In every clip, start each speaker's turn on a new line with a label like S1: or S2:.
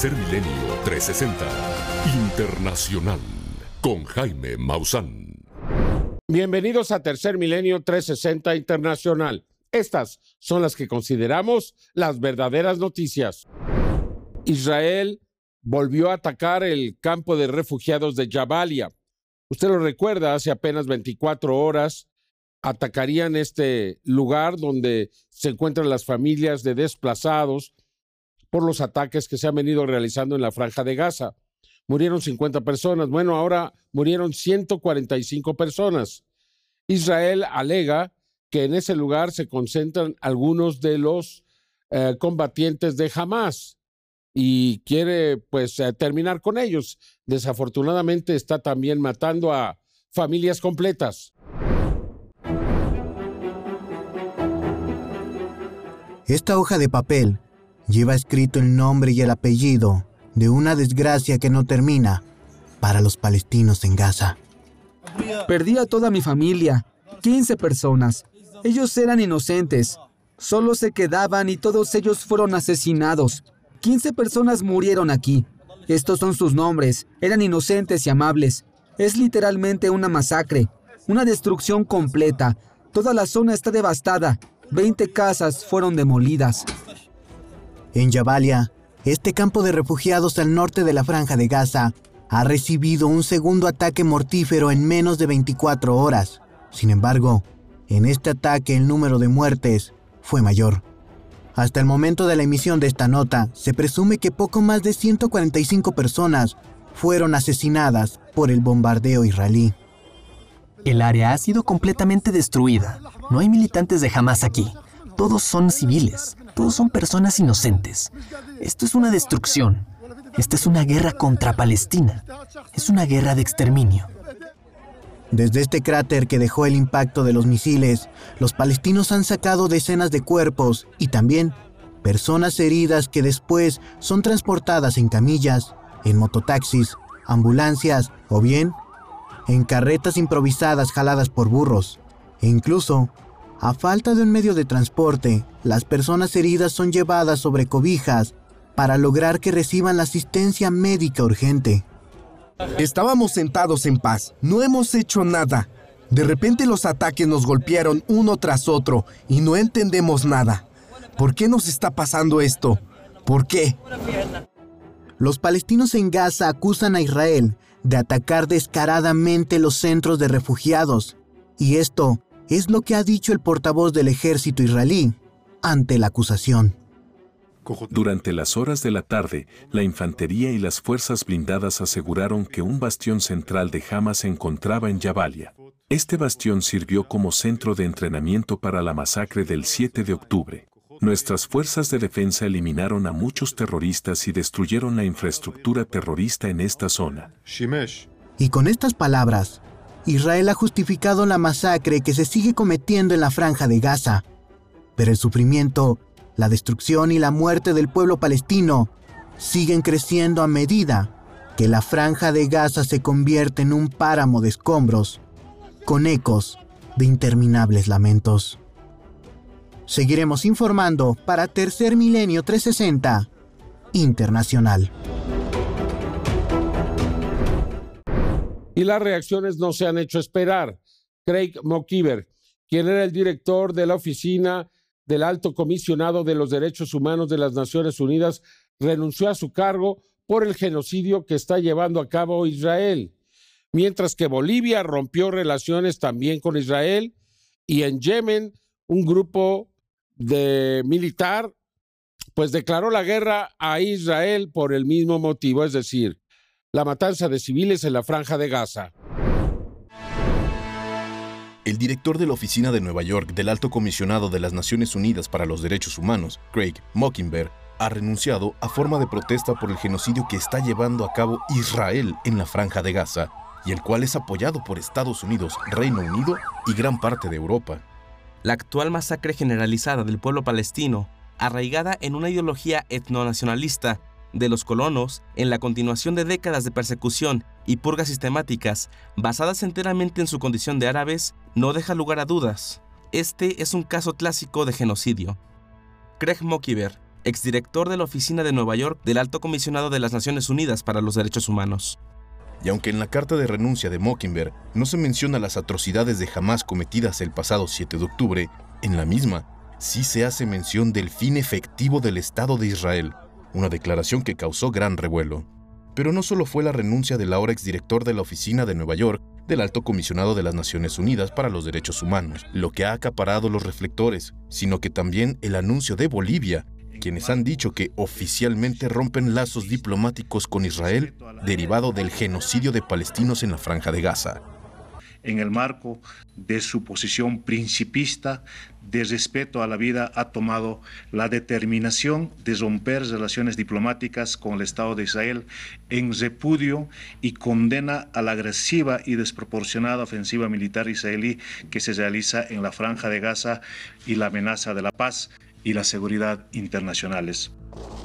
S1: Tercer Milenio 360 Internacional con Jaime Maussan.
S2: Bienvenidos a Tercer Milenio 360 Internacional. Estas son las que consideramos las verdaderas noticias. Israel volvió a atacar el campo de refugiados de Jabalia. Usted lo recuerda, hace apenas 24 horas atacarían este lugar donde se encuentran las familias de desplazados por los ataques que se han venido realizando en la franja de Gaza. Murieron 50 personas. Bueno, ahora murieron 145 personas. Israel alega que en ese lugar se concentran algunos de los eh, combatientes de Hamas y quiere pues eh, terminar con ellos. Desafortunadamente está también matando a familias completas.
S3: Esta hoja de papel lleva escrito el nombre y el apellido de una desgracia que no termina para los palestinos en Gaza.
S4: Perdí a toda mi familia, 15 personas. Ellos eran inocentes. Solo se quedaban y todos ellos fueron asesinados. 15 personas murieron aquí. Estos son sus nombres. Eran inocentes y amables. Es literalmente una masacre, una destrucción completa. Toda la zona está devastada. 20 casas fueron demolidas.
S3: En Jabalia, este campo de refugiados al norte de la franja de Gaza ha recibido un segundo ataque mortífero en menos de 24 horas. Sin embargo, en este ataque el número de muertes fue mayor. Hasta el momento de la emisión de esta nota, se presume que poco más de 145 personas fueron asesinadas por el bombardeo israelí.
S5: El área ha sido completamente destruida. No hay militantes de Hamas aquí. Todos son civiles. Todos son personas inocentes. Esto es una destrucción. Esta es una guerra contra Palestina. Es una guerra de exterminio.
S3: Desde este cráter que dejó el impacto de los misiles, los palestinos han sacado decenas de cuerpos y también personas heridas que después son transportadas en camillas, en mototaxis, ambulancias o bien en carretas improvisadas jaladas por burros. E incluso, a falta de un medio de transporte, las personas heridas son llevadas sobre cobijas para lograr que reciban la asistencia médica urgente.
S6: Estábamos sentados en paz, no hemos hecho nada. De repente los ataques nos golpearon uno tras otro y no entendemos nada. ¿Por qué nos está pasando esto? ¿Por qué?
S3: Los palestinos en Gaza acusan a Israel de atacar descaradamente los centros de refugiados. Y esto es lo que ha dicho el portavoz del ejército israelí ante la acusación.
S7: Durante las horas de la tarde, la infantería y las fuerzas blindadas aseguraron que un bastión central de Hamas se encontraba en Jabalia. Este bastión sirvió como centro de entrenamiento para la masacre del 7 de octubre. Nuestras fuerzas de defensa eliminaron a muchos terroristas y destruyeron la infraestructura terrorista en esta zona.
S3: Y con estas palabras, Israel ha justificado la masacre que se sigue cometiendo en la franja de Gaza. Pero el sufrimiento la destrucción y la muerte del pueblo palestino siguen creciendo a medida que la franja de Gaza se convierte en un páramo de escombros, con ecos de interminables lamentos. Seguiremos informando para Tercer Milenio 360 Internacional.
S2: Y las reacciones no se han hecho esperar. Craig McKeever, quien era el director de la Oficina del alto comisionado de los derechos humanos de las Naciones Unidas renunció a su cargo por el genocidio que está llevando a cabo Israel, mientras que Bolivia rompió relaciones también con Israel y en Yemen un grupo de militar pues declaró la guerra a Israel por el mismo motivo, es decir, la matanza de civiles en la franja de Gaza.
S8: El director de la oficina de Nueva York del Alto Comisionado de las Naciones Unidas para los Derechos Humanos, Craig Mockingbird, ha renunciado a forma de protesta por el genocidio que está llevando a cabo Israel en la franja de Gaza, y el cual es apoyado por Estados Unidos, Reino Unido y gran parte de Europa.
S9: La actual masacre generalizada del pueblo palestino, arraigada en una ideología etnonacionalista, de los colonos en la continuación de décadas de persecución y purgas sistemáticas basadas enteramente en su condición de árabes no deja lugar a dudas. Este es un caso clásico de genocidio. Craig Mockiver, exdirector de la Oficina de Nueva York del Alto Comisionado de las Naciones Unidas para los Derechos Humanos.
S8: Y aunque en la carta de renuncia de Mockingbird no se menciona las atrocidades de Hamas cometidas el pasado 7 de octubre, en la misma sí se hace mención del fin efectivo del Estado de Israel, una declaración que causó gran revuelo. Pero no solo fue la renuncia del ahora exdirector de la Oficina de Nueva York del Alto Comisionado de las Naciones Unidas para los Derechos Humanos lo que ha acaparado los reflectores, sino que también el anuncio de Bolivia, quienes han dicho que oficialmente rompen lazos diplomáticos con Israel derivado del genocidio de palestinos en la franja de Gaza
S10: en el marco de su posición principista de respeto a la vida, ha tomado la determinación de romper relaciones diplomáticas con el Estado de Israel en repudio y condena a la agresiva y desproporcionada ofensiva militar israelí que se realiza en la franja de Gaza y la amenaza de la paz y la seguridad internacionales.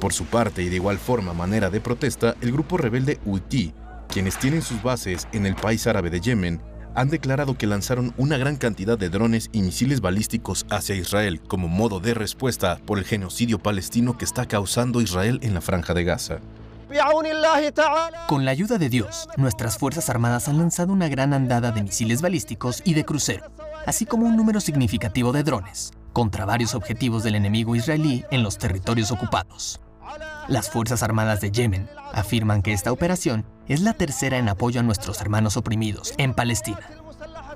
S8: Por su parte y de igual forma manera de protesta, el grupo rebelde Houthi, quienes tienen sus bases en el país árabe de Yemen, han declarado que lanzaron una gran cantidad de drones y misiles balísticos hacia Israel como modo de respuesta por el genocidio palestino que está causando Israel en la franja de Gaza.
S5: Con la ayuda de Dios, nuestras Fuerzas Armadas han lanzado una gran andada de misiles balísticos y de crucero, así como un número significativo de drones, contra varios objetivos del enemigo israelí en los territorios ocupados. Las Fuerzas Armadas de Yemen afirman que esta operación es la tercera en apoyo a nuestros hermanos oprimidos en Palestina.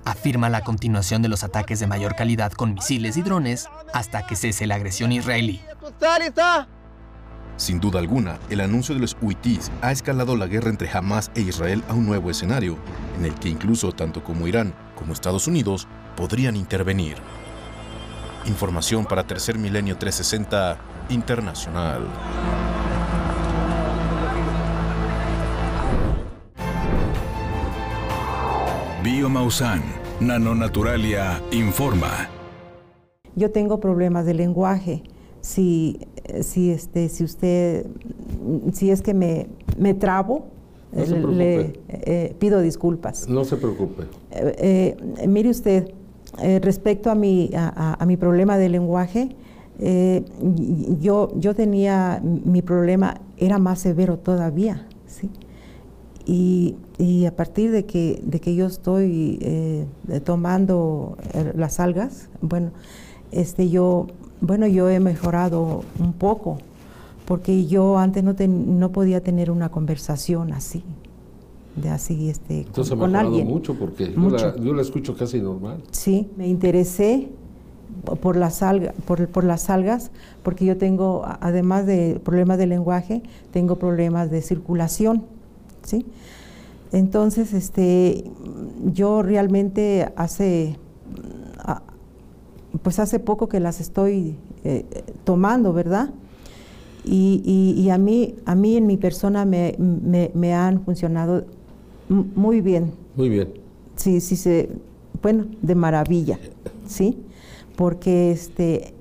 S5: Afirma la continuación de los ataques de mayor calidad con misiles y drones hasta que cese la agresión israelí.
S8: Sin duda alguna, el anuncio de los huitíes ha escalado la guerra entre Hamas e Israel a un nuevo escenario, en el que incluso tanto como Irán como Estados Unidos podrían intervenir. Información para Tercer Milenio 360 Internacional.
S1: Biomausan, Nanonaturalia, informa.
S11: Yo tengo problemas de lenguaje. Si, si, este, si usted, si es que me, me trabo, le eh, pido disculpas.
S2: No se preocupe.
S11: Eh, eh, mire usted, respecto a mi, a, mi problema de lenguaje, yo, yo tenía, mi problema era más severo todavía, ¿sí? Y, y a partir de que, de que yo estoy eh, tomando eh, las algas, bueno, este, yo, bueno, yo he mejorado un poco, porque yo antes no, no podía tener una conversación así, de así, este,
S2: Entonces con, ha mejorado alguien. mucho, porque Yo, la, escucho casi normal.
S11: Sí, me interesé por las, algas, por, por las algas, porque yo tengo, además de problemas de lenguaje, tengo problemas de circulación ¿sí? Entonces, este, yo realmente hace, pues hace poco que las estoy eh, tomando, ¿verdad? Y, a, mí, a mí en mi persona me, han funcionado muy bien.
S2: Muy bien.
S11: Sí, sí, se, bueno, de maravilla, ¿sí? Porque este,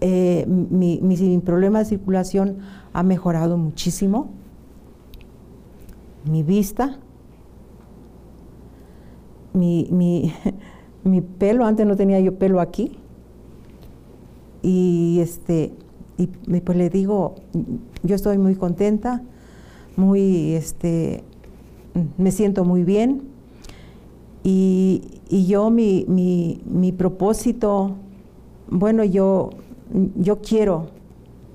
S11: eh, mi, mi problema de circulación ha mejorado muchísimo mi vista, mi, mi, pelo, antes no tenía yo pelo aquí. Y este, y pues le digo, yo estoy muy contenta, muy este, me siento muy bien. Y, yo mi, mi, propósito, bueno, yo, yo quiero,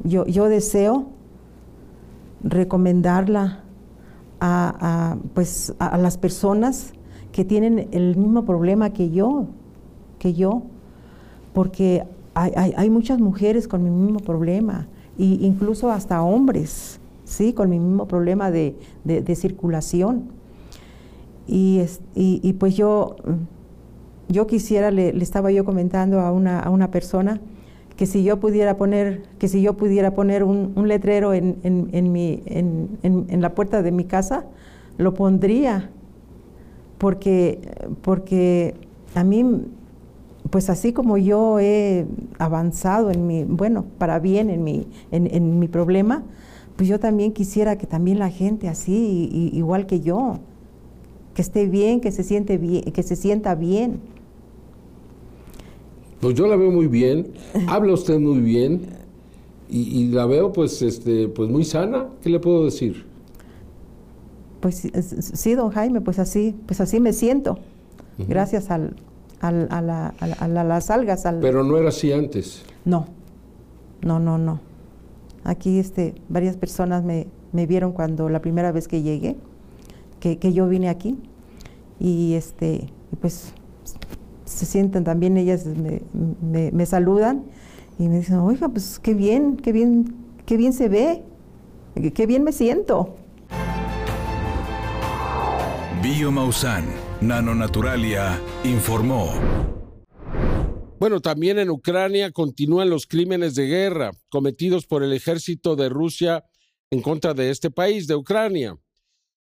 S11: yo, yo deseo recomendarla a, pues, a, las personas que tienen el mismo problema que yo, que yo, porque hay, muchas mujeres con mi mismo problema, e incluso hasta hombres, ¿sí? con mi mismo problema de, circulación. Y, y, pues yo, yo quisiera, le, estaba yo comentando a una, a una persona, que si yo pudiera poner, que si yo pudiera poner un, letrero en, en, mi, en, la puerta de mi casa, lo pondría, porque, porque a mí, pues así como yo he avanzado en mi, bueno, para bien en mi, en, mi problema, pues yo también quisiera que también la gente así, igual que yo, que esté bien, que se siente bien, que se sienta bien
S2: pues yo la veo muy bien, habla usted muy bien y, la veo pues, este, pues muy sana. ¿Qué le puedo decir?
S11: Pues sí, don Jaime, pues así, pues así me siento. Gracias al, al, a, la, a, las algas. Al...
S2: Pero no era así antes.
S11: No, no, no, no. Aquí este, varias personas me, me vieron cuando la primera vez que llegué, que, que yo vine aquí. Y este, pues se sienten también, ellas me, me, saludan y me dicen, oiga, pues qué bien, qué bien, qué bien se ve, qué bien me siento.
S1: Biomausan, Nanonaturalia, informó.
S2: Bueno, también en Ucrania continúan los crímenes de guerra cometidos por el ejército de Rusia en contra de este país, de Ucrania.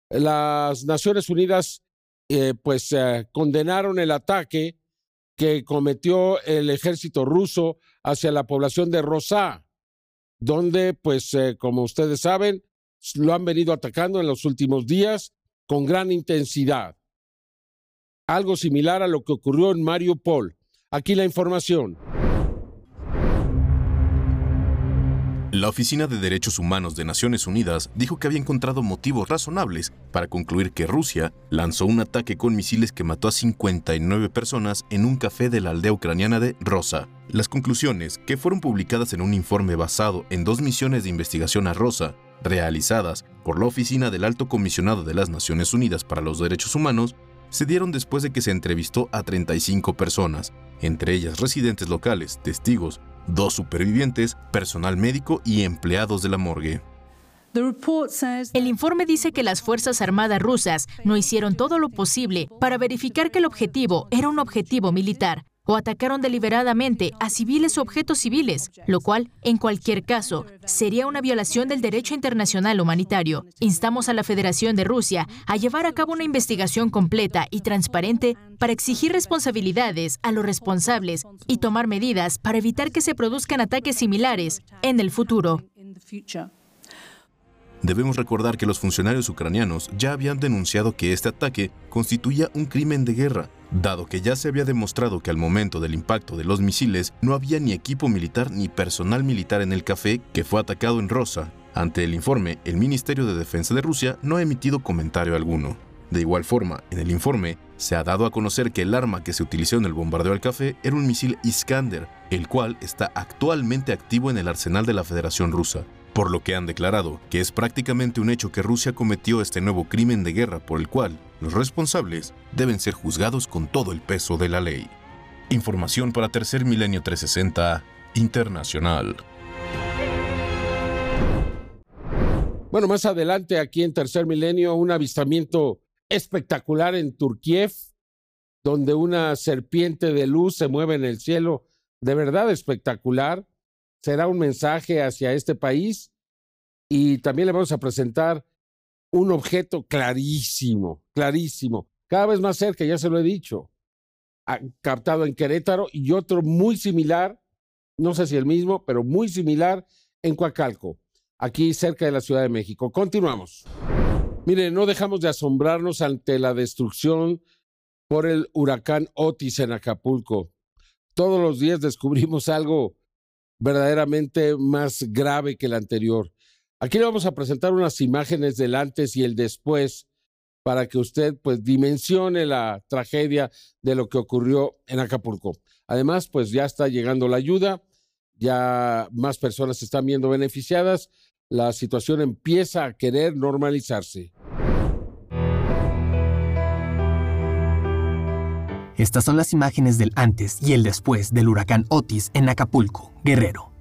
S2: Las Naciones Unidas eh, pues eh, condenaron el ataque que cometió el ejército ruso hacia la población de Rosá, donde, pues, eh, como ustedes saben, lo han venido atacando en los últimos días con gran intensidad. Algo similar a lo que ocurrió en Mariupol. Aquí la información.
S8: La Oficina de Derechos Humanos de Naciones Unidas dijo que había encontrado motivos razonables para concluir que Rusia lanzó un ataque con misiles que mató a 59 personas en un café de la aldea ucraniana de Rosa. Las conclusiones, que fueron publicadas en un informe basado en dos misiones de investigación a Rosa, realizadas por la Oficina del Alto Comisionado de las Naciones Unidas para los Derechos Humanos, se dieron después de que se entrevistó a 35 personas, entre ellas residentes locales, testigos, dos supervivientes, personal médico y empleados de la morgue.
S12: El informe dice que las Fuerzas Armadas rusas no hicieron todo lo posible para verificar que el objetivo era un objetivo militar o atacaron deliberadamente a civiles o objetos civiles, lo cual, en cualquier caso, sería una violación del derecho internacional humanitario. Instamos a la Federación de Rusia a llevar a cabo una investigación completa y transparente para exigir responsabilidades a los responsables y tomar medidas para evitar que se produzcan ataques similares en el futuro.
S8: Debemos recordar que los funcionarios ucranianos ya habían denunciado que este ataque constituía un crimen de guerra, dado que ya se había demostrado que al momento del impacto de los misiles no había ni equipo militar ni personal militar en el café que fue atacado en Rosa. Ante el informe, el Ministerio de Defensa de Rusia no ha emitido comentario alguno. De igual forma, en el informe se ha dado a conocer que el arma que se utilizó en el bombardeo al café era un misil Iskander, el cual está actualmente activo en el arsenal de la Federación Rusa por lo que han declarado que es prácticamente un hecho que Rusia cometió este nuevo crimen de guerra por el cual los responsables deben ser juzgados con todo el peso de la ley. Información para Tercer Milenio 360 Internacional.
S2: Bueno, más adelante aquí en Tercer Milenio, un avistamiento espectacular en Turquía, donde una serpiente de luz se mueve en el cielo, de verdad espectacular será un mensaje hacia este país y también le vamos a presentar un objeto clarísimo, clarísimo, cada vez más cerca, ya se lo he dicho, captado en Querétaro y otro muy similar, no sé si el mismo, pero muy similar en Coacalco, aquí cerca de la Ciudad de México. Continuamos. Mire, no dejamos de asombrarnos ante la destrucción por el huracán Otis en Acapulco. Todos los días descubrimos algo verdaderamente más grave que el anterior. Aquí le vamos a presentar unas imágenes del antes y el después para que usted pues dimensione la tragedia de lo que ocurrió en Acapulco. Además, pues ya está llegando la ayuda, ya más personas se están viendo beneficiadas, la situación empieza a querer normalizarse.
S5: Estas son las imágenes del antes y el después del huracán Otis en Acapulco, Guerrero.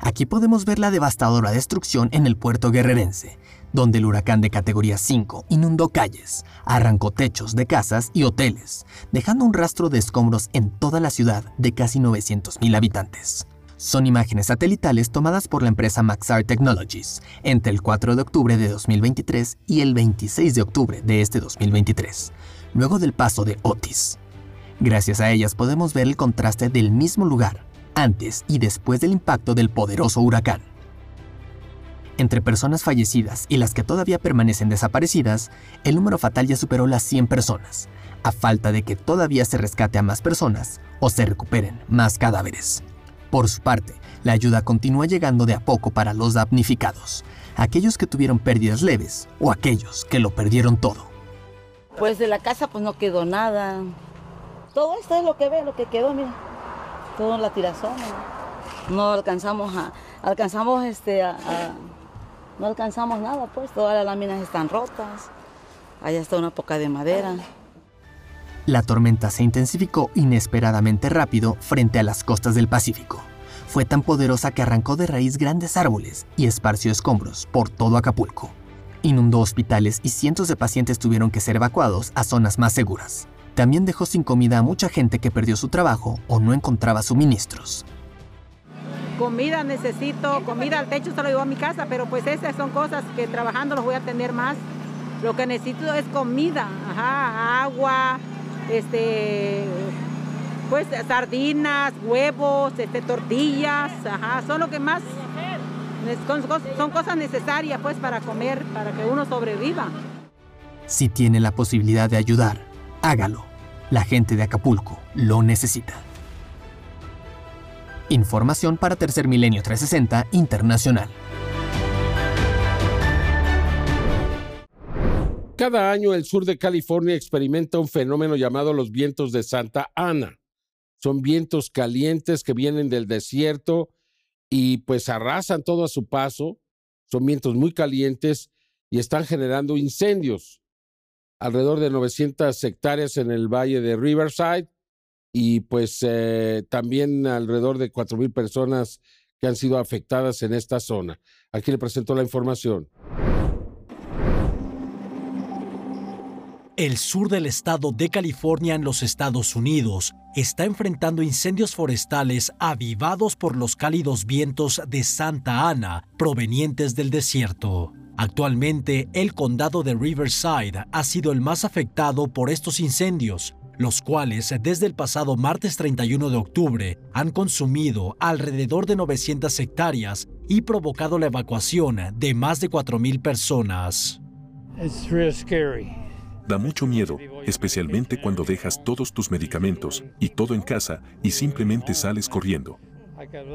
S5: Aquí podemos ver la devastadora destrucción en el puerto guerrerense, donde el huracán de categoría 5 inundó calles, arrancó techos de casas y hoteles, dejando un rastro de escombros en toda la ciudad de casi 900.000 habitantes. Son imágenes satelitales tomadas por la empresa Maxar Technologies entre el 4 de octubre de 2023 y el 26 de octubre de este 2023, luego del paso de Otis. Gracias a ellas podemos ver el contraste del mismo lugar, antes y después del impacto del poderoso huracán. Entre personas fallecidas y las que todavía permanecen desaparecidas, el número fatal ya superó las 100 personas, a falta de que todavía se rescate a más personas o se recuperen más cadáveres. Por su parte, la ayuda continúa llegando de a poco para los damnificados, aquellos que tuvieron pérdidas leves o aquellos que lo perdieron todo.
S13: Pues de la casa pues no quedó nada. Todo esto es lo que ve, lo que quedó, mira. Todo en la tirazón. No alcanzamos a, alcanzamos este no alcanzamos nada, pues todas las láminas están rotas. Allá está una poca de madera.
S5: La tormenta se intensificó inesperadamente rápido frente a las costas del Pacífico. Fue tan poderosa que arrancó de raíz grandes árboles y esparció escombros por todo Acapulco. Inundó hospitales y cientos de pacientes tuvieron que ser evacuados a zonas más seguras. También dejó sin comida a mucha gente que perdió su trabajo o no encontraba suministros.
S14: Comida necesito, comida al techo se lo llevo a mi casa, pero pues esas son cosas que trabajando los voy a tener más. Lo que necesito es comida, agua, este, pues sardinas, huevos, este, tortillas, ajá, son lo que más son cosas necesarias pues para comer, para que uno sobreviva.
S5: Si tiene la posibilidad de ayudar, hágalo. La gente de Acapulco lo necesita. Información para Tercer Milenio 360 Internacional.
S2: Cada año el sur de California experimenta un fenómeno llamado los vientos de Santa Ana. Son vientos calientes que vienen del desierto y pues arrasan todo a su paso. Son vientos muy calientes y están generando incendios. Alrededor de 900 hectáreas en el valle de Riverside y pues eh, también alrededor de 4.000 personas que han sido afectadas en esta zona. Aquí le presento la información.
S15: El sur del estado de California en los Estados Unidos está enfrentando incendios forestales avivados por los cálidos vientos de Santa Ana provenientes del desierto. Actualmente, el condado de Riverside ha sido el más afectado por estos incendios, los cuales desde el pasado martes 31 de octubre han consumido alrededor de 900 hectáreas y provocado la evacuación de más de 4.000 personas.
S7: Da mucho miedo, especialmente cuando dejas todos tus medicamentos y todo en casa y simplemente sales corriendo.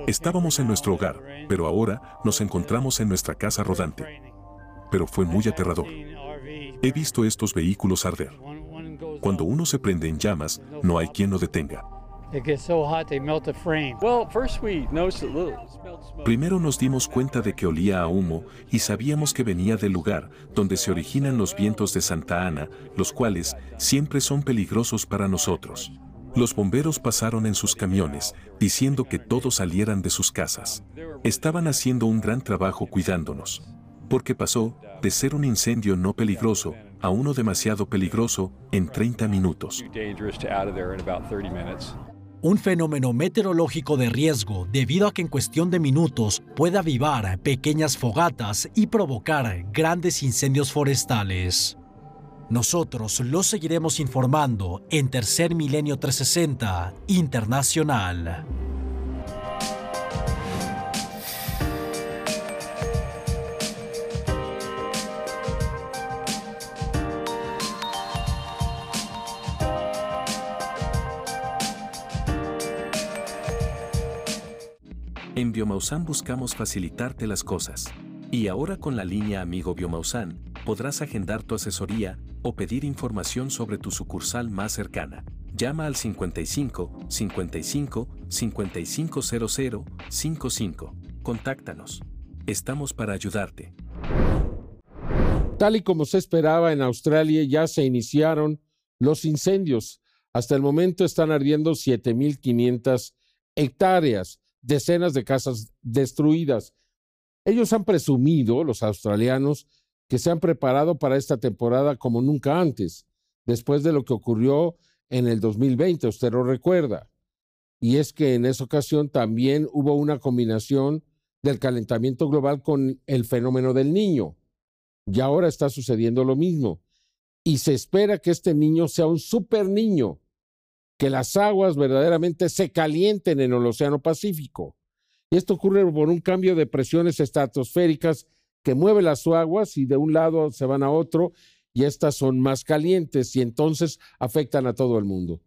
S7: Estábamos en nuestro hogar, pero ahora nos encontramos en nuestra casa rodante. Pero fue muy aterrador. He visto estos vehículos arder. Cuando uno se prende en llamas, no hay quien lo detenga. Primero nos dimos cuenta de que olía a humo y sabíamos que venía del lugar donde se originan los vientos de Santa Ana, los cuales siempre son peligrosos para nosotros. Los bomberos pasaron en sus camiones, diciendo que todos salieran de sus casas. Estaban haciendo un gran trabajo cuidándonos. Porque pasó de ser un incendio no peligroso a uno demasiado peligroso en 30 minutos
S15: un fenómeno meteorológico de riesgo debido a que en cuestión de minutos puede avivar pequeñas fogatas y provocar grandes incendios forestales. Nosotros lo seguiremos informando en Tercer Milenio 360 Internacional.
S16: Biomausan buscamos facilitarte las cosas. Y ahora con la línea Amigo Biomausan, podrás agendar tu asesoría o pedir información sobre tu sucursal más cercana. Llama al 55 55 5500 55. Contáctanos. Estamos para ayudarte.
S2: Tal y como se esperaba en Australia, ya se iniciaron los incendios. Hasta el momento están ardiendo 7.500 hectáreas decenas de casas destruidas. Ellos han presumido, los australianos, que se han preparado para esta temporada como nunca antes, después de lo que ocurrió en el 2020, usted lo recuerda. Y es que en esa ocasión también hubo una combinación del calentamiento global con el fenómeno del niño. Y ahora está sucediendo lo mismo. Y se espera que este niño sea un super niño, que las aguas verdaderamente se calienten en el Océano Pacífico. Y esto ocurre por un cambio de presiones estratosféricas que mueve las aguas y de un lado se van a otro y estas son más calientes y entonces afectan a todo el mundo.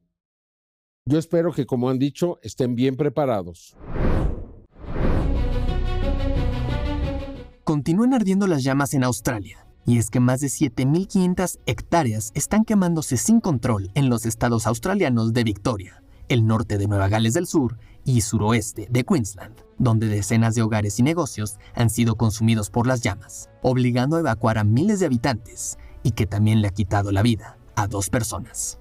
S2: Yo espero que, como han dicho, estén bien preparados.
S5: Continúan ardiendo las llamas en Australia y es que más de 7.500 hectáreas están quemándose sin control en los estados australianos de Victoria, el norte de Nueva Gales del Sur y suroeste de Queensland, donde decenas de hogares y negocios han sido consumidos por las llamas, obligando a evacuar a miles de habitantes y que también le ha quitado la vida a dos personas.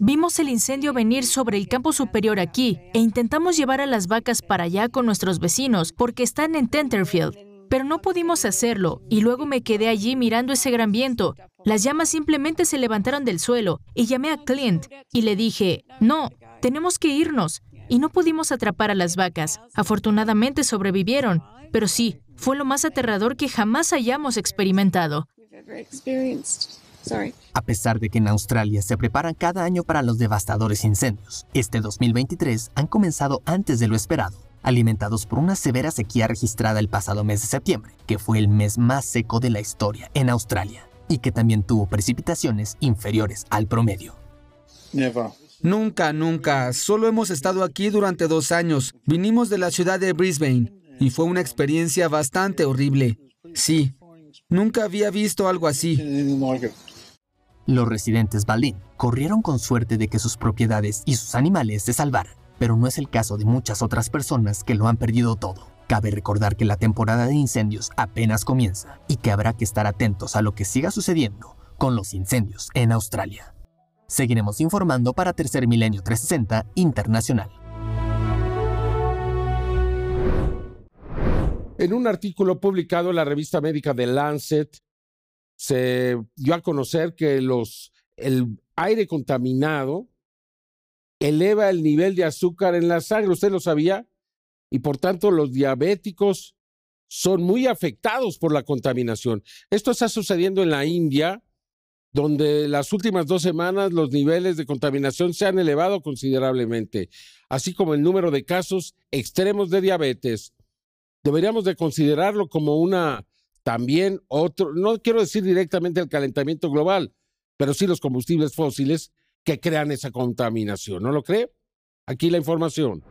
S12: Vimos el incendio venir sobre el campo superior aquí e intentamos llevar a las vacas para allá con nuestros vecinos porque están en Tenterfield, pero no pudimos hacerlo y luego me quedé allí mirando ese gran viento. Las llamas simplemente se levantaron del suelo y llamé a Clint y le dije, no, tenemos que irnos. Y no pudimos atrapar a las vacas. Afortunadamente sobrevivieron, pero sí, fue lo más aterrador que jamás hayamos experimentado.
S5: A pesar de que en Australia se preparan cada año para los devastadores incendios, este 2023 han comenzado antes de lo esperado, alimentados por una severa sequía registrada el pasado mes de septiembre, que fue el mes más seco de la historia en Australia, y que también tuvo precipitaciones inferiores al promedio.
S4: Nunca, nunca. Solo hemos estado aquí durante dos años. Vinimos de la ciudad de Brisbane y fue una experiencia bastante horrible. Sí, nunca había visto algo así.
S5: Los residentes Balín corrieron con suerte de que sus propiedades y sus animales se salvaran, pero no es el caso de muchas otras personas que lo han perdido todo. Cabe recordar que la temporada de incendios apenas comienza y que habrá que estar atentos a lo que siga sucediendo con los incendios en Australia. Seguiremos informando para Tercer Milenio 360 Internacional.
S2: En un artículo publicado en la revista médica The Lancet, se dio a conocer que los, el aire contaminado eleva el nivel de azúcar en la sangre. ¿Usted lo sabía? Y por tanto, los diabéticos son muy afectados por la contaminación. Esto está sucediendo en la India, donde las últimas dos semanas los niveles de contaminación se han elevado considerablemente, así como el número de casos extremos de diabetes. Deberíamos de considerarlo como una también otro, no quiero decir directamente el calentamiento global, pero sí los combustibles fósiles que crean esa contaminación. ¿No lo cree? Aquí la información.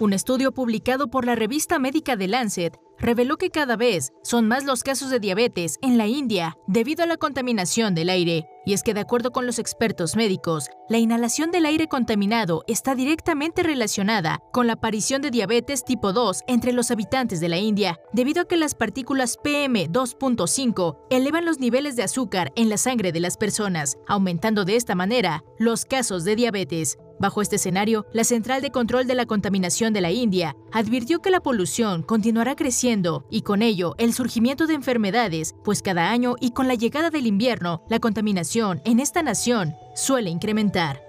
S12: Un estudio publicado por la revista médica The Lancet reveló que cada vez son más los casos de diabetes en la India debido a la contaminación del aire. Y es que de acuerdo con los expertos médicos, la inhalación del aire contaminado está directamente relacionada con la aparición de diabetes tipo 2 entre los habitantes de la India, debido a que las partículas PM2.5 elevan los niveles de azúcar en la sangre de las personas, aumentando de esta manera los casos de diabetes. Bajo este escenario, la Central de Control de la Contaminación de la India advirtió que la polución continuará creciendo y con ello el surgimiento de enfermedades, pues cada año y con la llegada del invierno, la contaminación en esta nación suele incrementar.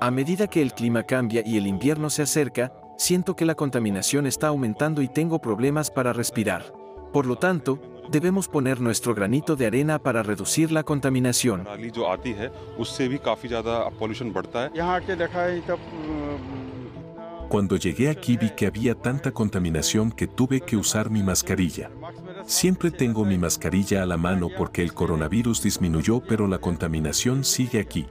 S17: A medida que el clima cambia y el invierno se acerca, siento que la contaminación está aumentando y tengo problemas para respirar. Por lo tanto, debemos poner nuestro granito de arena para reducir la contaminación.
S7: Cuando llegué aquí vi que había tanta contaminación que tuve que usar mi mascarilla. Siempre tengo mi mascarilla a la mano porque el coronavirus disminuyó pero la contaminación sigue aquí.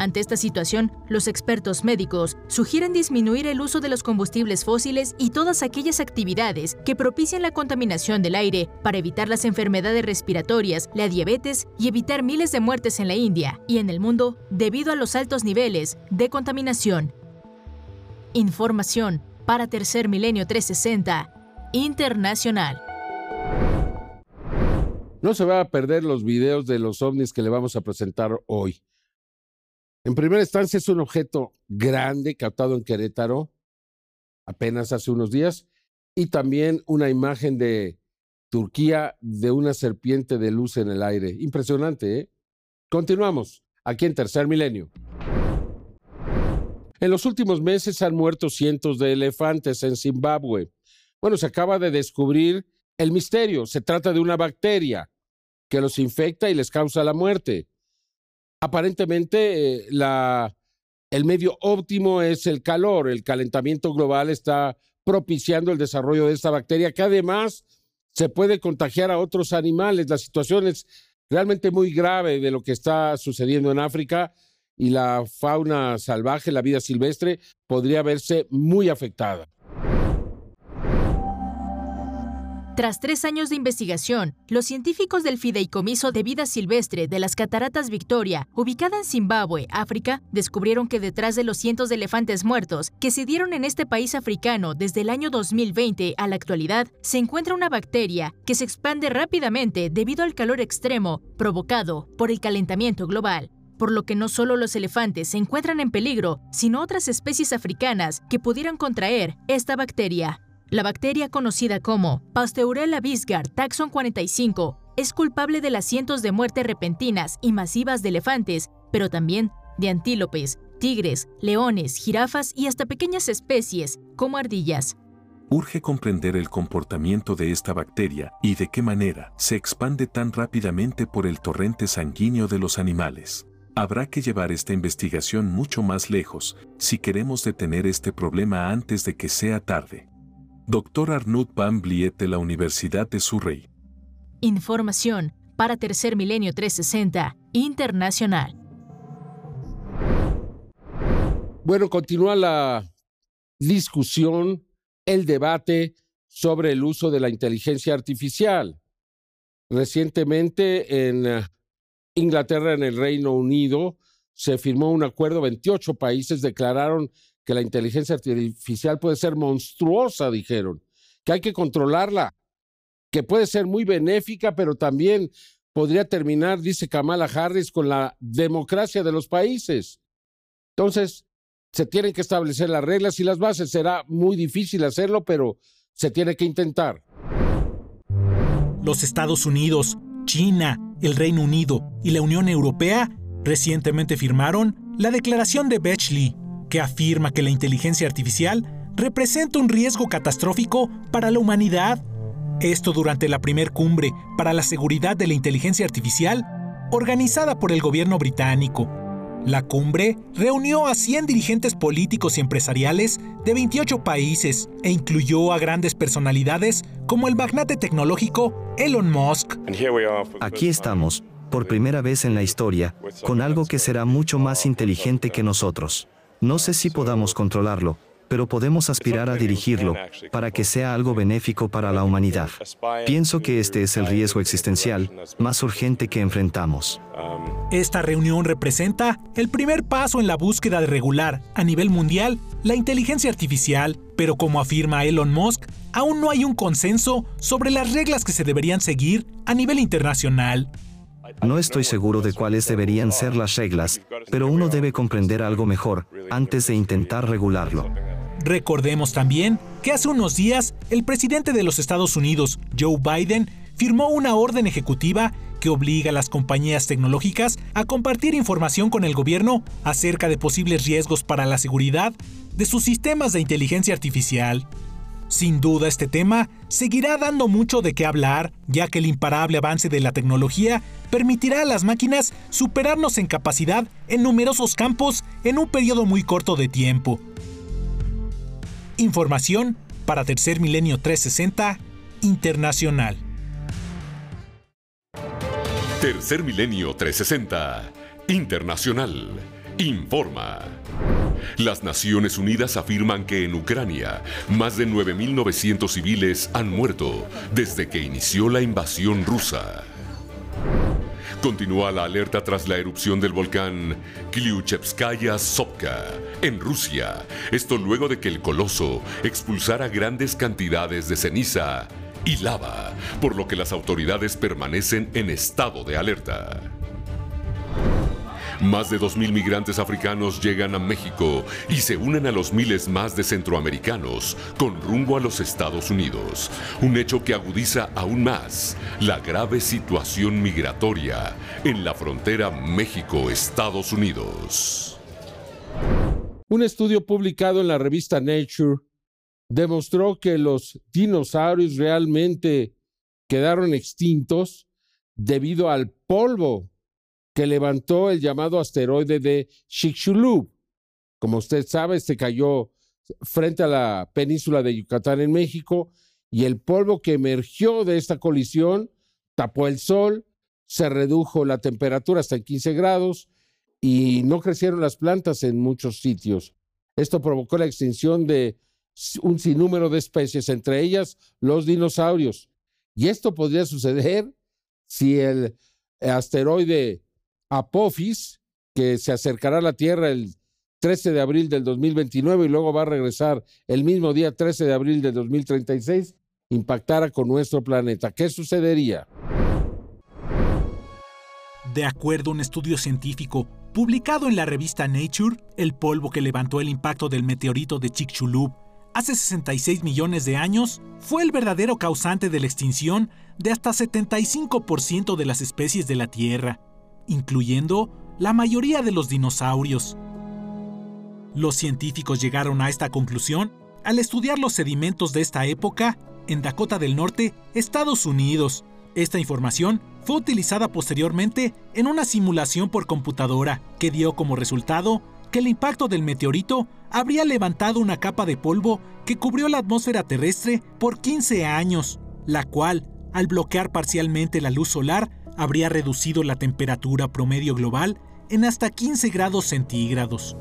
S12: Ante esta situación, los expertos médicos sugieren disminuir el uso de los combustibles fósiles y todas aquellas actividades que propician la contaminación del aire para evitar las enfermedades respiratorias, la diabetes y evitar miles de muertes en la India y en el mundo debido a los altos niveles de contaminación. Información para Tercer Milenio 360 Internacional.
S2: No se va a perder los videos de los ovnis que le vamos a presentar hoy. En primera instancia es un objeto grande captado en Querétaro apenas hace unos días y también una imagen de Turquía de una serpiente de luz en el aire. Impresionante, ¿eh? Continuamos aquí en Tercer Milenio. En los últimos meses han muerto cientos de elefantes en Zimbabue. Bueno, se acaba de descubrir el misterio. Se trata de una bacteria que los infecta y les causa la muerte aparentemente eh, el medio óptimo es el calor. El calentamiento global está propiciando el desarrollo de esta bacteria que además se puede contagiar a otros animales. La situación es realmente muy grave de lo que está sucediendo en África y la fauna salvaje, la vida silvestre, podría verse muy afectada.
S12: Tras tres años de investigación, los científicos del Fideicomiso de Vida Silvestre de las Cataratas Victoria, ubicada en Zimbabue, África, descubrieron que detrás de los cientos de elefantes muertos que se dieron en este país africano desde el año 2020 a la actualidad, se encuentra una bacteria que se expande rápidamente debido al calor extremo provocado por el calentamiento global por lo que no solo los elefantes se encuentran en peligro, sino otras especies africanas que pudieran contraer esta bacteria. La bacteria conocida como Pasteurella bisgar taxon 45 es culpable de las cientos de muertes repentinas y masivas de elefantes, pero también de antílopes, tigres, leones, jirafas y hasta pequeñas especies como ardillas.
S7: Urge comprender el comportamiento de esta bacteria y de qué manera se expande tan rápidamente por el torrente sanguíneo de los animales. Habrá que llevar esta investigación mucho más lejos si queremos detener este problema antes de que sea tarde. Dr. Arnoud Van Bliet de la Universidad de Surrey.
S12: Información para Tercer Milenio 360 Internacional.
S2: Bueno, continúa la discusión, el debate sobre el uso de la inteligencia artificial. Recientemente en Inglaterra, en el Reino Unido, se firmó un acuerdo, 28 países declararon que la inteligencia artificial puede ser monstruosa, dijeron, que hay que controlarla, que puede ser muy benéfica, pero también podría terminar, dice Kamala Harris, con la democracia de los países. Entonces, se tienen que establecer las reglas y las bases. Será muy difícil hacerlo, pero se tiene que intentar.
S18: Los Estados Unidos, China, el Reino Unido y la Unión Europea recientemente firmaron la Declaración de Bechley que afirma que la inteligencia artificial representa un riesgo catastrófico para la humanidad. Esto durante la primer cumbre para la seguridad de la inteligencia artificial organizada por el gobierno británico. La cumbre reunió a 100 dirigentes políticos y empresariales de 28 países e incluyó a grandes personalidades como el magnate tecnológico Elon Musk.
S19: Aquí estamos, por primera vez en la historia, con algo que será mucho más inteligente que nosotros. No sé si podamos controlarlo, pero podemos aspirar a dirigirlo para que sea algo benéfico para la humanidad. Pienso que este es el riesgo existencial más urgente que enfrentamos.
S18: Esta reunión representa el primer paso en la búsqueda de regular a nivel mundial la inteligencia artificial, pero como afirma Elon Musk, aún no hay un consenso sobre las reglas que se deberían seguir a nivel internacional.
S19: No estoy seguro de cuáles deberían ser las reglas, pero uno debe comprender algo mejor antes de intentar regularlo.
S18: Recordemos también que hace unos días el presidente de los Estados Unidos, Joe Biden, firmó una orden ejecutiva que obliga a las compañías tecnológicas a compartir información con el gobierno acerca de posibles riesgos para la seguridad de sus sistemas de inteligencia artificial. Sin duda este tema seguirá dando mucho de qué hablar, ya que el imparable avance de la tecnología permitirá a las máquinas superarnos en capacidad en numerosos campos en un periodo muy corto de tiempo. Información para Tercer Milenio 360 Internacional.
S20: Tercer Milenio 360 Internacional informa. Las Naciones Unidas afirman que en Ucrania más de 9.900 civiles han muerto desde que inició la invasión rusa. Continúa la alerta tras la erupción del volcán Kliuchevskaya Sopka en Rusia. Esto luego de que el coloso expulsara grandes cantidades de ceniza y lava, por lo que las autoridades permanecen en estado de alerta. Más de 2.000 migrantes africanos llegan a México y se unen a los miles más de centroamericanos con rumbo a los Estados Unidos. Un hecho que agudiza aún más la grave situación migratoria en la frontera México-Estados Unidos.
S2: Un estudio publicado en la revista Nature demostró que los dinosaurios realmente quedaron extintos debido al polvo que levantó el llamado asteroide de Chicxulub. Como usted sabe, este cayó frente a la península de Yucatán en México y el polvo que emergió de esta colisión tapó el sol, se redujo la temperatura hasta en 15 grados y no crecieron las plantas en muchos sitios. Esto provocó la extinción de un sinnúmero de especies, entre ellas los dinosaurios. Y esto podría suceder si el asteroide Apophis, que se acercará a la Tierra el 13 de abril del 2029 y luego va a regresar el mismo día 13 de abril del 2036, impactara con nuestro planeta. ¿Qué sucedería?
S18: De acuerdo a un estudio científico publicado en la revista Nature, el polvo que levantó el impacto del meteorito de Chicxulub hace 66 millones de años fue el verdadero causante de la extinción de hasta 75% de las especies de la Tierra, incluyendo la mayoría de los dinosaurios. Los científicos llegaron a esta conclusión al estudiar los sedimentos de esta época en Dakota del Norte, Estados Unidos. Esta información fue utilizada posteriormente en una simulación por computadora que dio como resultado que el impacto del meteorito habría levantado una capa de polvo que cubrió la atmósfera terrestre por 15 años, la cual, al bloquear parcialmente la luz solar, habría reducido la temperatura promedio global en hasta 15 grados centígrados.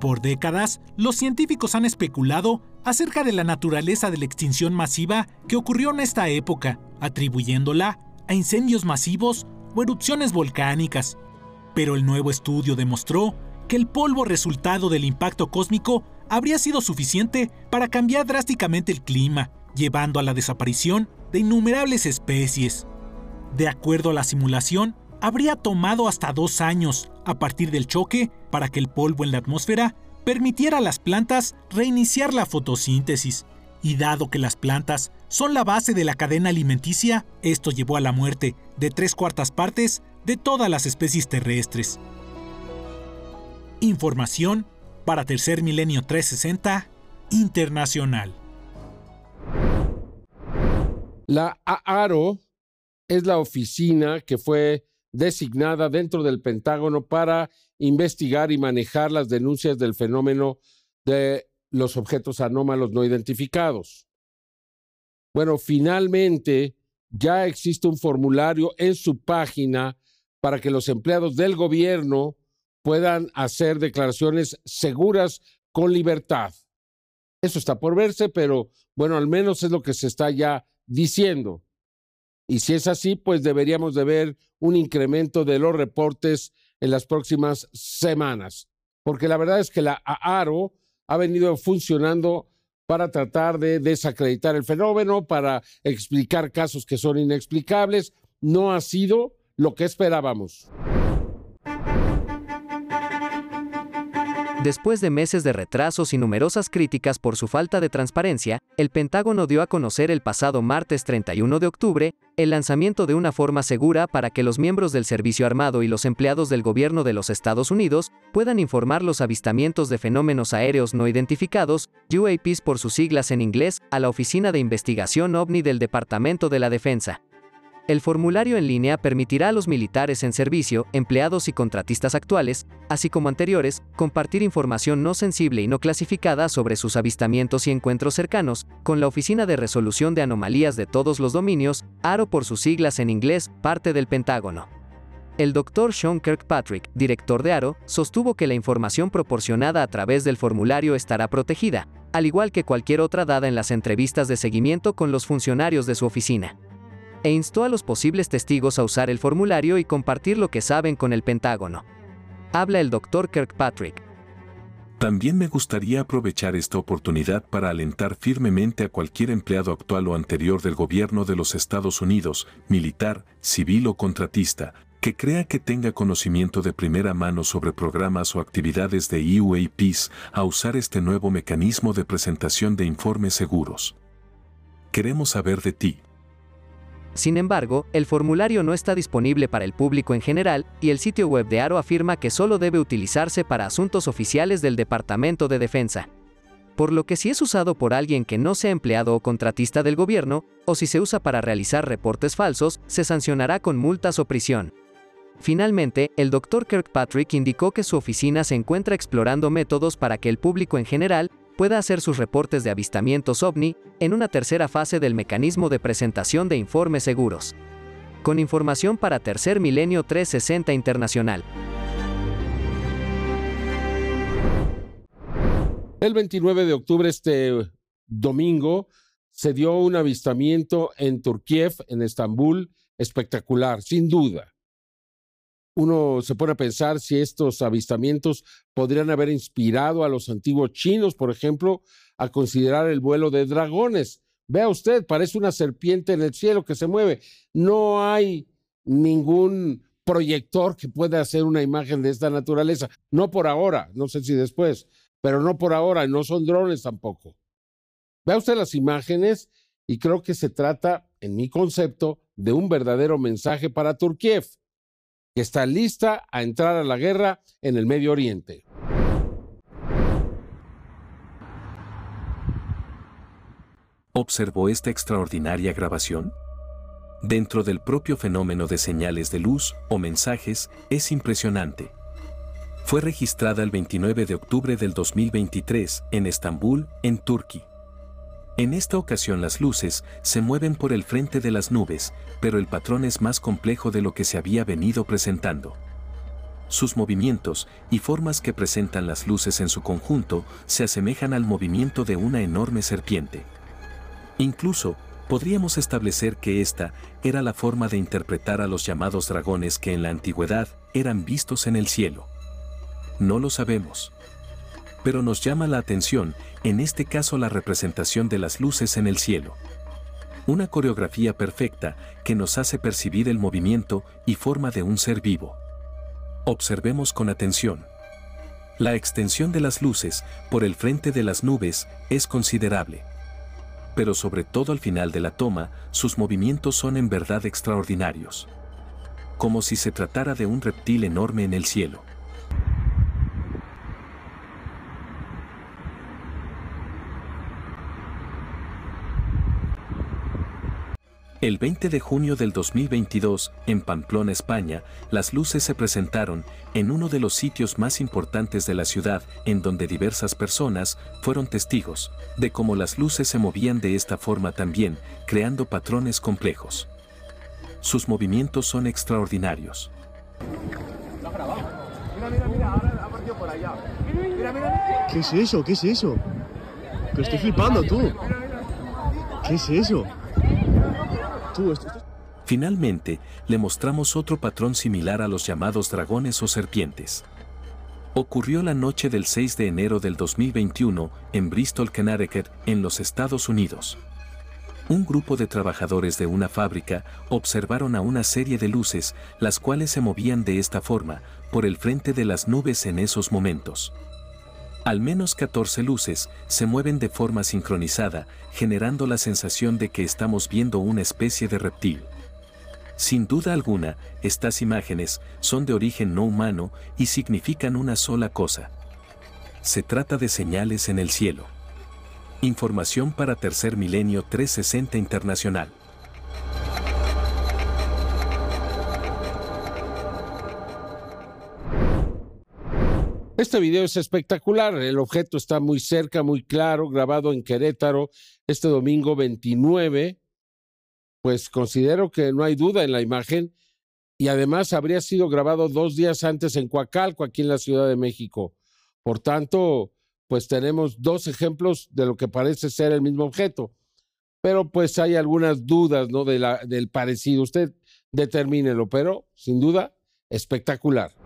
S18: Por décadas, los científicos han especulado acerca de la naturaleza de la extinción masiva que ocurrió en esta época, atribuyéndola a incendios masivos o erupciones volcánicas. Pero el nuevo estudio demostró que el polvo resultado del impacto cósmico habría sido suficiente para cambiar drásticamente el clima, llevando a la desaparición de innumerables especies. De acuerdo a la simulación, habría tomado hasta dos años a partir del choque para que el polvo en la atmósfera permitiera a las plantas reiniciar la fotosíntesis. Y dado que las plantas son la base de la cadena alimenticia, esto llevó a la muerte de tres cuartas partes de todas las especies terrestres. Información para Tercer Milenio 360 Internacional.
S2: La AARO es la oficina que fue designada dentro del Pentágono para investigar y manejar las denuncias del fenómeno de los objetos anómalos no identificados. Bueno, finalmente ya existe un formulario en su página para que los empleados del gobierno puedan hacer declaraciones seguras con libertad. Eso está por verse, pero bueno, al menos es lo que se está ya diciendo. Y si es así, pues deberíamos de ver un incremento de los reportes en las próximas semanas. Porque la verdad es que la AARO ha venido funcionando para tratar de desacreditar el fenómeno, para explicar casos que son inexplicables. No ha sido lo que esperábamos.
S21: Después de meses de retrasos y numerosas críticas por su falta de transparencia, el Pentágono dio a conocer el pasado martes 31 de octubre el lanzamiento de una forma segura para que los miembros del Servicio Armado y los empleados del gobierno de los Estados Unidos puedan informar los avistamientos de fenómenos aéreos no identificados, UAPs por sus siglas en inglés, a la Oficina de Investigación OVNI del Departamento de la Defensa. El formulario en línea permitirá a los militares en servicio, empleados y contratistas actuales, así como anteriores, compartir información no sensible y no clasificada sobre sus avistamientos y encuentros cercanos, con la Oficina de Resolución de Anomalías de Todos los Dominios, ARO por sus siglas en inglés, parte del Pentágono. El doctor Sean Kirkpatrick, director de ARO, sostuvo que la información proporcionada a través del formulario estará protegida, al igual que cualquier otra dada en las entrevistas de seguimiento con los funcionarios de su oficina e instó a los posibles testigos a usar el formulario y compartir lo que saben con el Pentágono. Habla el Dr. Kirkpatrick.
S7: También me gustaría aprovechar esta oportunidad para alentar firmemente a cualquier empleado actual o anterior del gobierno de los Estados Unidos, militar, civil o contratista, que crea que tenga conocimiento de primera mano sobre programas o actividades de UAPs a usar este nuevo mecanismo de presentación de informes seguros. Queremos saber de ti.
S21: Sin embargo, el formulario no está disponible para el público en general y el sitio web de ARO afirma que solo debe utilizarse para asuntos oficiales del Departamento de Defensa. Por lo que si es usado por alguien que no sea empleado o contratista del gobierno, o si se usa para realizar reportes falsos, se sancionará con multas o prisión. Finalmente, el Dr. Kirkpatrick indicó que su oficina se encuentra explorando métodos para que el público en general pueda hacer sus reportes de avistamientos ovni en una tercera fase del mecanismo de presentación de informes seguros. Con información para Tercer Milenio 360 Internacional.
S2: El 29 de octubre, este domingo, se dio un avistamiento en Turquía, en Estambul, espectacular, sin duda. Uno se pone a pensar si estos avistamientos podrían haber inspirado a los antiguos chinos, por ejemplo, a considerar el vuelo de dragones. Vea usted, parece una serpiente en el cielo que se mueve. No hay ningún proyector que pueda hacer una imagen de esta naturaleza. No por ahora, no sé si después, pero no por ahora, no son drones tampoco. Vea usted las imágenes y creo que se trata, en mi concepto, de un verdadero mensaje para Turkiev, que está lista a entrar a la guerra en el Medio Oriente.
S7: ¿Observó esta extraordinaria grabación? Dentro del propio fenómeno de señales de luz o mensajes, es impresionante. Fue registrada el 29 de octubre del 2023 en Estambul, en Turquía. En esta ocasión las luces se mueven por el frente de las nubes, pero el patrón es más complejo de lo que se había venido presentando. Sus movimientos y formas que presentan las luces en su conjunto se asemejan al movimiento de una enorme serpiente. Incluso, podríamos establecer que esta era la forma de interpretar a los llamados dragones que en la antigüedad eran vistos en el cielo. No lo sabemos. Pero nos llama la atención, en este caso la representación de las luces en el cielo. Una coreografía perfecta que nos hace percibir el movimiento y forma de un ser vivo. Observemos con atención. La extensión de las luces por el frente de las nubes es considerable pero sobre todo al final de la toma, sus movimientos son en verdad extraordinarios. Como si se tratara de un reptil enorme en el cielo. El 20 de junio del 2022, en Pamplona, España, las luces se presentaron en uno de los sitios más importantes de la ciudad, en donde diversas personas fueron testigos de cómo las luces se movían de esta forma también, creando patrones complejos. Sus movimientos son extraordinarios.
S22: ¿Qué es eso? ¿Qué es eso? Que estoy flipando tú. ¿Qué es eso?
S7: Finalmente, le mostramos otro patrón similar a los llamados dragones o serpientes. Ocurrió la noche del 6 de enero del 2021 en Bristol, Connecticut, en los Estados Unidos. Un grupo de trabajadores de una fábrica observaron a una serie de luces, las cuales se movían de esta forma, por el frente de las nubes en esos momentos. Al menos 14 luces se mueven de forma sincronizada, generando la sensación de que estamos viendo una especie de reptil. Sin duda alguna, estas imágenes son de origen no humano y significan una sola cosa. Se trata de señales en el cielo. Información para Tercer Milenio 360 Internacional.
S2: Este video es espectacular, el objeto está muy cerca, muy claro, grabado en Querétaro este domingo 29. Pues considero que no hay duda en la imagen y además habría sido grabado dos días antes en Coacalco, aquí en la Ciudad de México. Por tanto, pues tenemos dos ejemplos de lo que parece ser el mismo objeto. Pero pues hay algunas dudas, ¿no? Del parecido. Usted determínelo, pero sin duda, espectacular.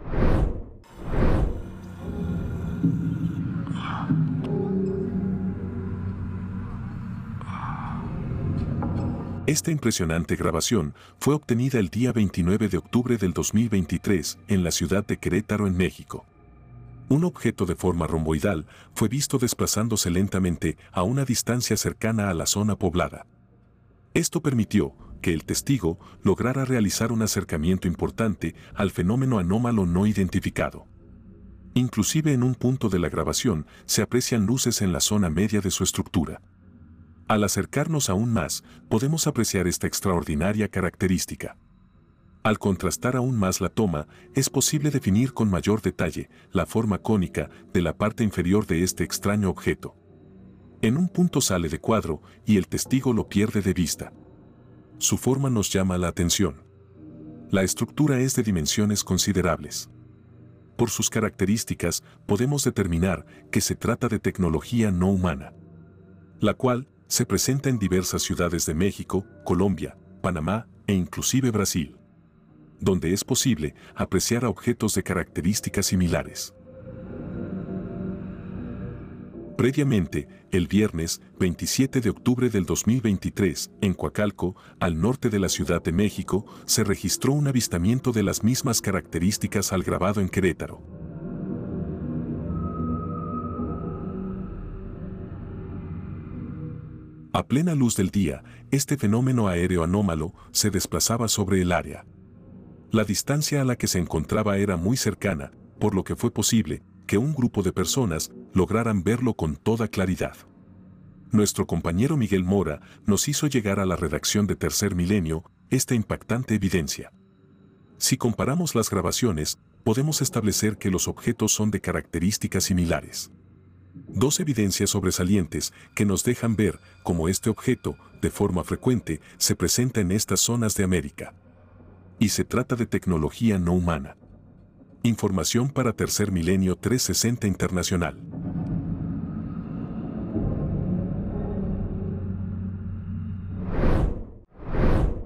S23: Esta impresionante grabación fue obtenida el día 29 de octubre del 2023 en la ciudad de Querétaro, en México. Un objeto de forma romboidal fue visto desplazándose lentamente a una distancia cercana a la zona poblada. Esto permitió que el testigo lograra realizar un acercamiento importante al fenómeno anómalo no identificado. Inclusive en un punto de la grabación se aprecian luces en la zona media de su estructura. Al acercarnos aún más, podemos apreciar esta extraordinaria característica. Al contrastar aún más la toma, es posible definir con mayor detalle la forma cónica de la parte inferior de este extraño objeto. En un punto sale de cuadro y el testigo lo pierde de vista. Su forma nos llama la atención. La estructura es de dimensiones considerables.
S7: Por sus características, podemos determinar que se trata de tecnología no humana, la cual se presenta en diversas ciudades de México, Colombia, Panamá e inclusive Brasil, donde es posible apreciar objetos de características similares. Previamente, el viernes 27 de octubre del 2023, en Coacalco, al norte de la Ciudad de México, se registró un avistamiento de las mismas características al grabado en Querétaro. A plena luz del día, este fenómeno aéreo anómalo se desplazaba sobre el área. La distancia a la que se encontraba era muy cercana, por lo que fue posible, que un grupo de personas lograran verlo con toda claridad. Nuestro compañero Miguel Mora nos hizo llegar a la redacción de Tercer Milenio esta impactante evidencia. Si comparamos las grabaciones, podemos establecer que los objetos son de características similares. Dos evidencias sobresalientes que nos dejan ver cómo este objeto, de forma frecuente, se presenta en estas zonas de América. Y se trata de tecnología no humana. Información para Tercer Milenio 360 Internacional.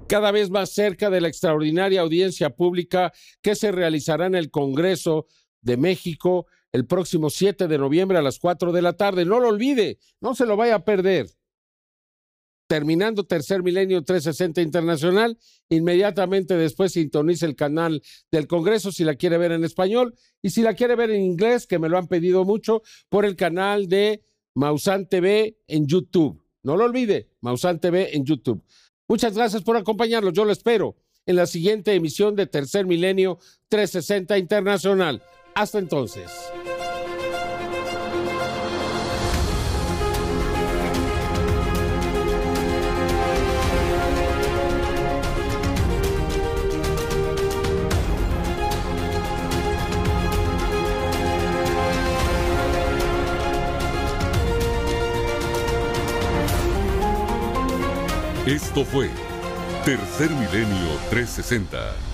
S2: Cada vez más cerca de la extraordinaria audiencia pública que se realizará en el Congreso de México el próximo 7 de noviembre a las 4 de la tarde. No lo olvide, no se lo vaya a perder terminando Tercer Milenio 360 Internacional, inmediatamente después sintonice el canal del Congreso si la quiere ver en español y si la quiere ver en inglés, que me lo han pedido mucho, por el canal de Mausan TV en YouTube. No lo olvide, Mausan TV en YouTube. Muchas gracias por acompañarnos. Yo lo espero en la siguiente emisión de Tercer Milenio 360 Internacional. Hasta entonces.
S20: Esto fue Tercer Milenio 360